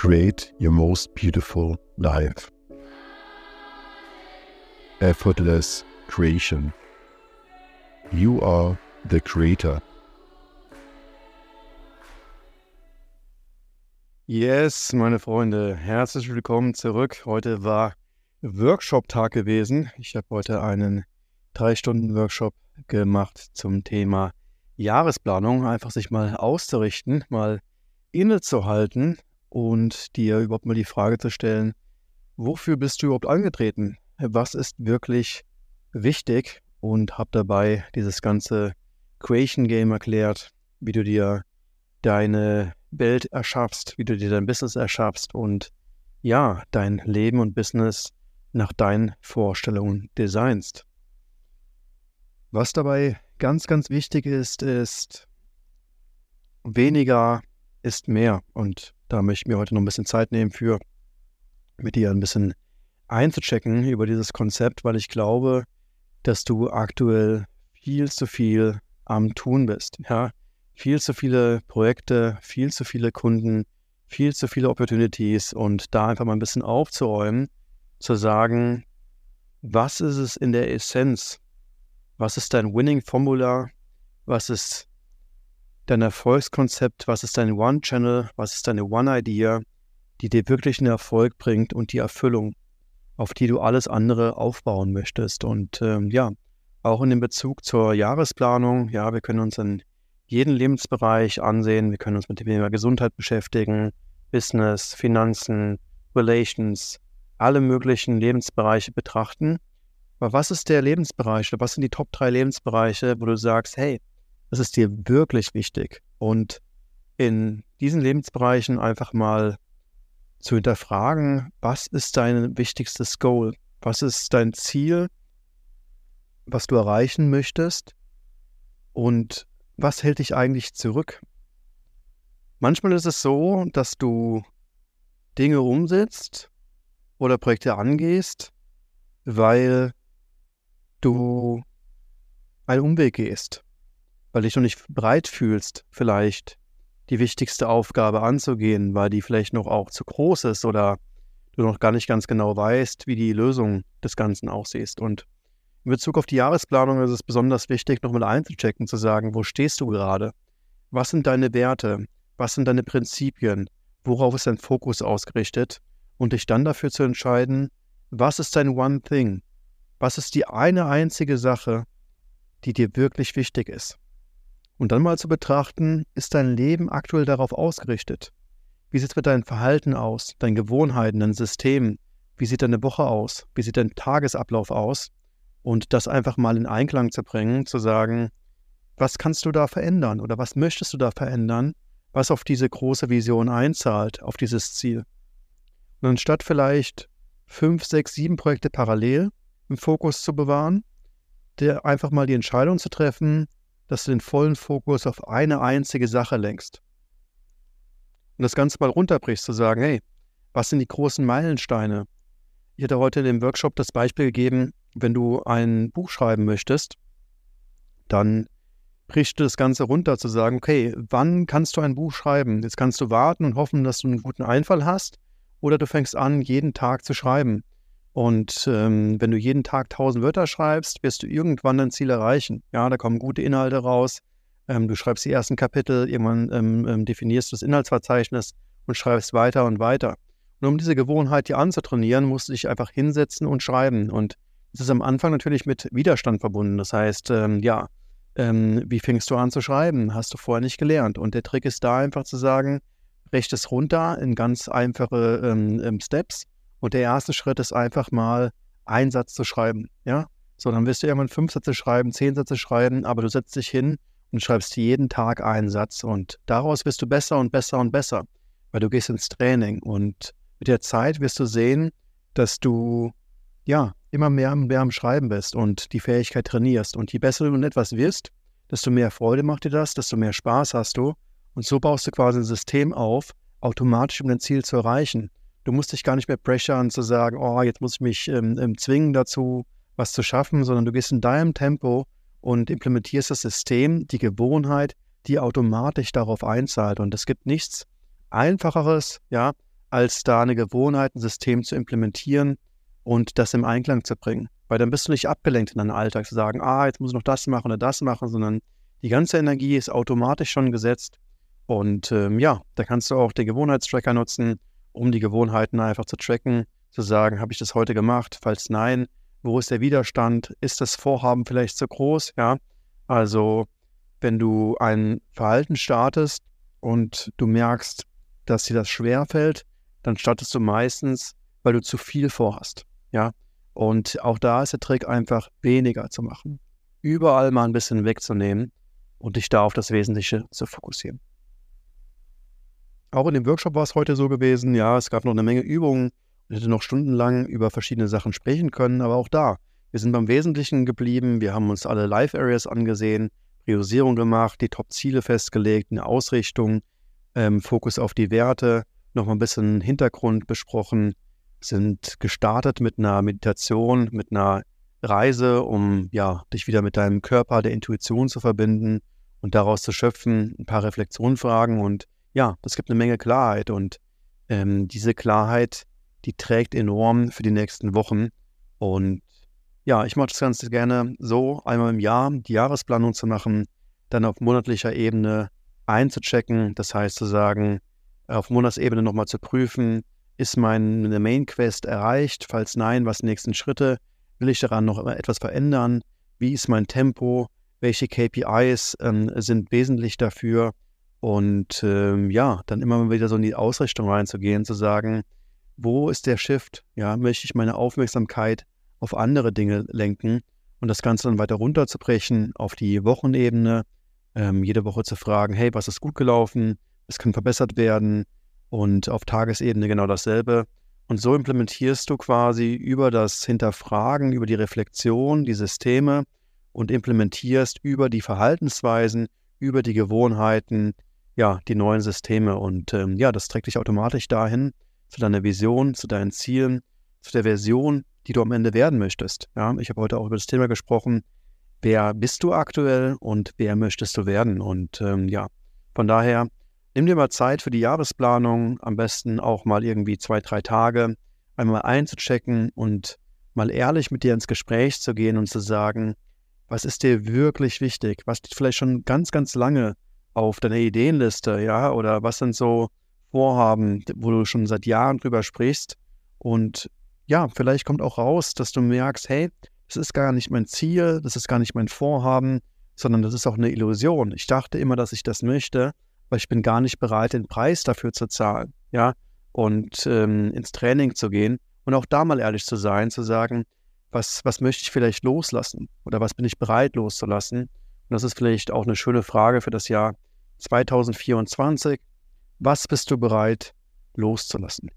create your most beautiful life. Effortless creation. You are the creator. Yes, meine Freunde, herzlich willkommen zurück. Heute war Workshop-Tag gewesen. Ich habe heute einen drei Stunden Workshop gemacht zum Thema Jahresplanung. Einfach sich mal auszurichten, mal innezuhalten und dir überhaupt mal die Frage zu stellen, wofür bist du überhaupt angetreten? Was ist wirklich wichtig? Und habe dabei dieses ganze Creation Game erklärt, wie du dir deine Welt erschaffst, wie du dir dein Business erschaffst und ja, dein Leben und Business nach deinen Vorstellungen designst. Was dabei ganz, ganz wichtig ist, ist weniger ist mehr. Und da möchte ich mir heute noch ein bisschen Zeit nehmen für, mit dir ein bisschen einzuchecken über dieses Konzept, weil ich glaube, dass du aktuell viel zu viel am Tun bist. Ja, viel zu viele Projekte, viel zu viele Kunden, viel zu viele Opportunities und da einfach mal ein bisschen aufzuräumen, zu sagen, was ist es in der Essenz? Was ist dein Winning Formula? Was ist dein Erfolgskonzept? Was ist dein One Channel? Was ist deine One Idea, die dir wirklich einen Erfolg bringt und die Erfüllung, auf die du alles andere aufbauen möchtest? Und ähm, ja, auch in dem Bezug zur Jahresplanung, ja, wir können uns in jeden Lebensbereich ansehen. Wir können uns mit dem Thema Gesundheit beschäftigen, Business, Finanzen, Relations, alle möglichen Lebensbereiche betrachten. Aber was ist der Lebensbereich oder was sind die Top drei Lebensbereiche, wo du sagst, hey, das ist dir wirklich wichtig? Und in diesen Lebensbereichen einfach mal zu hinterfragen, was ist dein wichtigstes Goal? Was ist dein Ziel, was du erreichen möchtest? Und was hält dich eigentlich zurück? Manchmal ist es so, dass du Dinge umsetzt oder Projekte angehst, weil du einen Umweg gehst, weil dich noch nicht bereit fühlst, vielleicht die wichtigste Aufgabe anzugehen, weil die vielleicht noch auch zu groß ist oder du noch gar nicht ganz genau weißt, wie die Lösung des Ganzen aussieht. Und in Bezug auf die Jahresplanung ist es besonders wichtig, nochmal einzuchecken, zu sagen, wo stehst du gerade? Was sind deine Werte? Was sind deine Prinzipien? Worauf ist dein Fokus ausgerichtet? Und dich dann dafür zu entscheiden, was ist dein One Thing? Was ist die eine einzige Sache, die dir wirklich wichtig ist? Und dann mal zu betrachten, ist dein Leben aktuell darauf ausgerichtet? Wie sieht es mit deinem Verhalten aus, deinen Gewohnheiten, deinen Systemen? Wie sieht deine Woche aus? Wie sieht dein Tagesablauf aus? Und das einfach mal in Einklang zu bringen, zu sagen, was kannst du da verändern oder was möchtest du da verändern, was auf diese große Vision einzahlt, auf dieses Ziel. Und anstatt vielleicht fünf, sechs, sieben Projekte parallel im Fokus zu bewahren, der einfach mal die Entscheidung zu treffen, dass du den vollen Fokus auf eine einzige Sache lenkst. Und das Ganze mal runterbrichst, zu sagen, hey, was sind die großen Meilensteine? Ich hatte heute in dem Workshop das Beispiel gegeben, wenn du ein Buch schreiben möchtest, dann brichst du das Ganze runter zu sagen, okay, wann kannst du ein Buch schreiben? Jetzt kannst du warten und hoffen, dass du einen guten Einfall hast, oder du fängst an, jeden Tag zu schreiben. Und ähm, wenn du jeden Tag 1000 Wörter schreibst, wirst du irgendwann dein Ziel erreichen. Ja, da kommen gute Inhalte raus. Ähm, du schreibst die ersten Kapitel, irgendwann ähm, ähm definierst du das Inhaltsverzeichnis und schreibst weiter und weiter. Und um diese Gewohnheit hier anzutrainieren, musst du dich einfach hinsetzen und schreiben. Und es ist am Anfang natürlich mit Widerstand verbunden. Das heißt, ähm, ja, ähm, wie fängst du an zu schreiben? Hast du vorher nicht gelernt. Und der Trick ist da einfach zu sagen, brech es runter in ganz einfache Steps. Und der erste Schritt ist einfach mal, einen Satz zu schreiben. Ja, so, dann wirst du irgendwann fünf Sätze schreiben, zehn Sätze schreiben, aber du setzt dich hin und schreibst jeden Tag einen Satz. Und daraus wirst du besser und besser und besser, weil du gehst ins Training. Und mit der Zeit wirst du sehen, dass du ja immer mehr, mehr am Schreiben bist und die Fähigkeit trainierst. Und je besser du in etwas wirst, desto mehr Freude macht dir das, desto mehr Spaß hast du. Und so baust du quasi ein System auf, automatisch um dein Ziel zu erreichen. Du musst dich gar nicht mehr pressuren zu sagen, oh, jetzt muss ich mich ähm, ähm, zwingen dazu, was zu schaffen, sondern du gehst in deinem Tempo und implementierst das System, die Gewohnheit, die automatisch darauf einzahlt. Und es gibt nichts Einfacheres, ja, als da eine Gewohnheit, ein System zu implementieren und das im Einklang zu bringen. Weil dann bist du nicht abgelenkt in deinem Alltag zu sagen, ah, jetzt muss ich noch das machen oder das machen, sondern die ganze Energie ist automatisch schon gesetzt. Und ähm, ja, da kannst du auch den Gewohnheitstracker nutzen, um die Gewohnheiten einfach zu tracken, zu sagen, habe ich das heute gemacht? Falls nein, wo ist der Widerstand? Ist das Vorhaben vielleicht zu groß? Ja, also wenn du ein Verhalten startest und du merkst, dass dir das schwer fällt, dann startest du meistens, weil du zu viel vorhast. Ja, und auch da ist der Trick einfach weniger zu machen. Überall mal ein bisschen wegzunehmen und dich da auf das Wesentliche zu fokussieren. Auch in dem Workshop war es heute so gewesen, ja, es gab noch eine Menge Übungen. Ich hätte noch stundenlang über verschiedene Sachen sprechen können, aber auch da, wir sind beim Wesentlichen geblieben. Wir haben uns alle Live Areas angesehen, Priorisierung gemacht, die Top-Ziele festgelegt, eine Ausrichtung, ähm, Fokus auf die Werte, nochmal ein bisschen Hintergrund besprochen, sind gestartet mit einer Meditation, mit einer Reise, um ja, dich wieder mit deinem Körper, der Intuition zu verbinden und daraus zu schöpfen, ein paar Reflexionfragen und ja, das gibt eine Menge Klarheit und ähm, diese Klarheit, die trägt enorm für die nächsten Wochen und ja, ich mache das Ganze gerne so, einmal im Jahr die Jahresplanung zu machen, dann auf monatlicher Ebene einzuchecken, das heißt zu sagen, auf Monatsebene nochmal zu prüfen, ist meine Main Quest erreicht? Falls nein, was die nächsten Schritte? Will ich daran noch etwas verändern? Wie ist mein Tempo? Welche KPIs ähm, sind wesentlich dafür? Und ähm, ja, dann immer wieder so in die Ausrichtung reinzugehen, zu sagen, wo ist der Shift? Ja, möchte ich meine Aufmerksamkeit auf andere Dinge lenken und das Ganze dann weiter runterzubrechen auf die Wochenebene, ähm, jede Woche zu fragen, hey, was ist gut gelaufen? Was kann verbessert werden? Und auf Tagesebene genau dasselbe. Und so implementierst du quasi über das Hinterfragen, über die Reflexion die Systeme und implementierst über die Verhaltensweisen, über die Gewohnheiten, ja, die neuen Systeme. Und ähm, ja, das trägt dich automatisch dahin, zu deiner Vision, zu deinen Zielen, zu der Version, die du am Ende werden möchtest. Ja, ich habe heute auch über das Thema gesprochen, wer bist du aktuell und wer möchtest du werden. Und ähm, ja, von daher Nimm dir mal Zeit für die Jahresplanung, am besten auch mal irgendwie zwei, drei Tage, einmal einzuchecken und mal ehrlich mit dir ins Gespräch zu gehen und zu sagen, was ist dir wirklich wichtig? Was vielleicht schon ganz, ganz lange auf deiner Ideenliste, ja? Oder was sind so Vorhaben, wo du schon seit Jahren drüber sprichst? Und ja, vielleicht kommt auch raus, dass du merkst, hey, das ist gar nicht mein Ziel, das ist gar nicht mein Vorhaben, sondern das ist auch eine Illusion. Ich dachte immer, dass ich das möchte, weil ich bin gar nicht bereit, den Preis dafür zu zahlen, ja, und ähm, ins Training zu gehen und auch da mal ehrlich zu sein, zu sagen, was, was möchte ich vielleicht loslassen oder was bin ich bereit loszulassen? Und das ist vielleicht auch eine schöne Frage für das Jahr 2024. Was bist du bereit loszulassen?